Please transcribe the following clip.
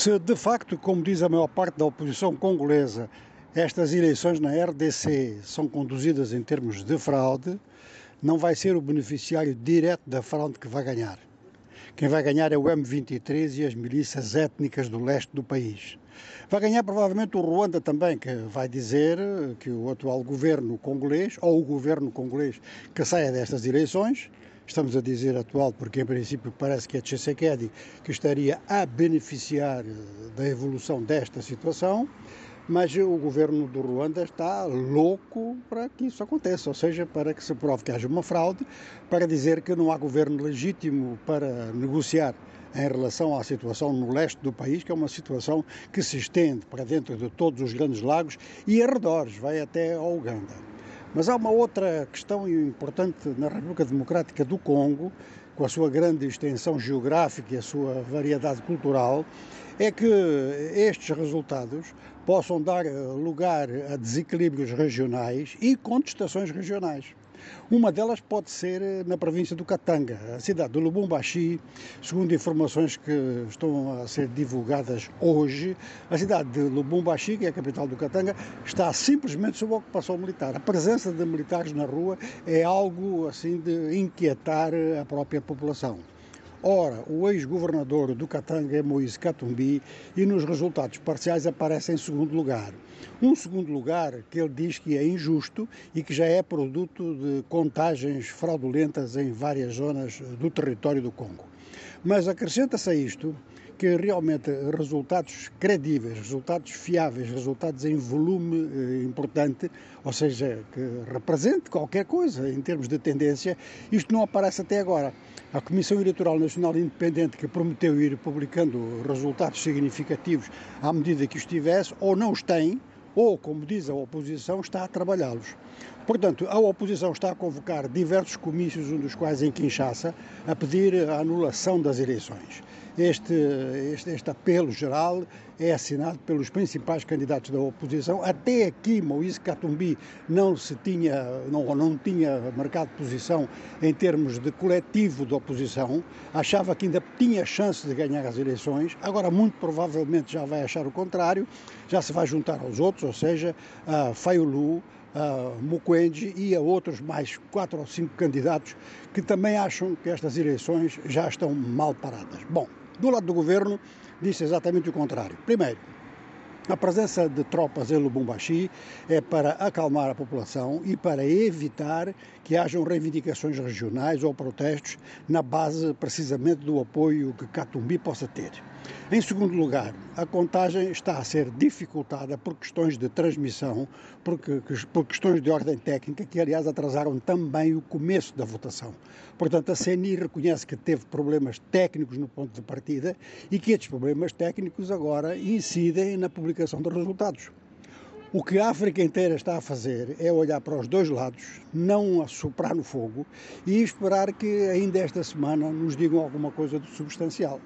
Se de facto, como diz a maior parte da oposição congolesa, estas eleições na RDC são conduzidas em termos de fraude, não vai ser o beneficiário direto da fraude que vai ganhar. Quem vai ganhar é o M23 e as milícias étnicas do leste do país. Vai ganhar provavelmente o Ruanda também, que vai dizer que o atual governo congolês, ou o governo congolês que saia destas eleições, estamos a dizer atual porque em princípio parece que é Tshisekedi que estaria a beneficiar da evolução desta situação, mas o governo do Ruanda está louco para que isso aconteça, ou seja, para que se prove que haja uma fraude, para dizer que não há governo legítimo para negociar em relação à situação no leste do país, que é uma situação que se estende para dentro de todos os grandes lagos e arredores, vai até ao Uganda. Mas há uma outra questão importante na República Democrática do Congo, com a sua grande extensão geográfica e a sua variedade cultural, é que estes resultados possam dar lugar a desequilíbrios regionais e contestações regionais. Uma delas pode ser eh, na província do Katanga, a cidade de Lubumbashi, segundo informações que estão a ser divulgadas hoje, a cidade de Lubumbashi, que é a capital do Katanga, está simplesmente sob ocupação militar. A presença de militares na rua é algo assim de inquietar a própria população. Ora, o ex-governador do Katanga é Moise Katumbi e nos resultados parciais aparece em segundo lugar. Um segundo lugar que ele diz que é injusto e que já é produto de contagens fraudulentas em várias zonas do território do Congo. Mas acrescenta-se a isto que realmente resultados credíveis, resultados fiáveis, resultados em volume eh, importante, ou seja, que represente qualquer coisa em termos de tendência, isto não aparece até agora. A Comissão Eleitoral Nacional Independente, que prometeu ir publicando resultados significativos à medida que os tivesse, ou não os tem, ou, como diz a oposição, está a trabalhá-los. Portanto, a oposição está a convocar diversos comícios, um dos quais em Kinshasa, a pedir a anulação das eleições. Este, este, este, apelo geral é assinado pelos principais candidatos da oposição. Até aqui, Moise Katumbi não se tinha, não, não tinha marcado posição em termos de coletivo de oposição, achava que ainda tinha chance de ganhar as eleições, agora muito provavelmente já vai achar o contrário, já se vai juntar aos outros, ou seja, a Fayulu, a Mukwege e a outros mais quatro ou cinco candidatos que também acham que estas eleições já estão mal paradas. Bom, do lado do governo disse exatamente o contrário. Primeiro, a presença de tropas em Lubumbashi é para acalmar a população e para evitar que hajam reivindicações regionais ou protestos na base precisamente do apoio que Catumbi possa ter. Em segundo lugar, a contagem está a ser dificultada por questões de transmissão, porque, por questões de ordem técnica, que aliás atrasaram também o começo da votação. Portanto, a CNI reconhece que teve problemas técnicos no ponto de partida e que estes problemas técnicos agora incidem na publicação dos resultados. O que a África inteira está a fazer é olhar para os dois lados, não soprar no fogo e esperar que ainda esta semana nos digam alguma coisa de substancial.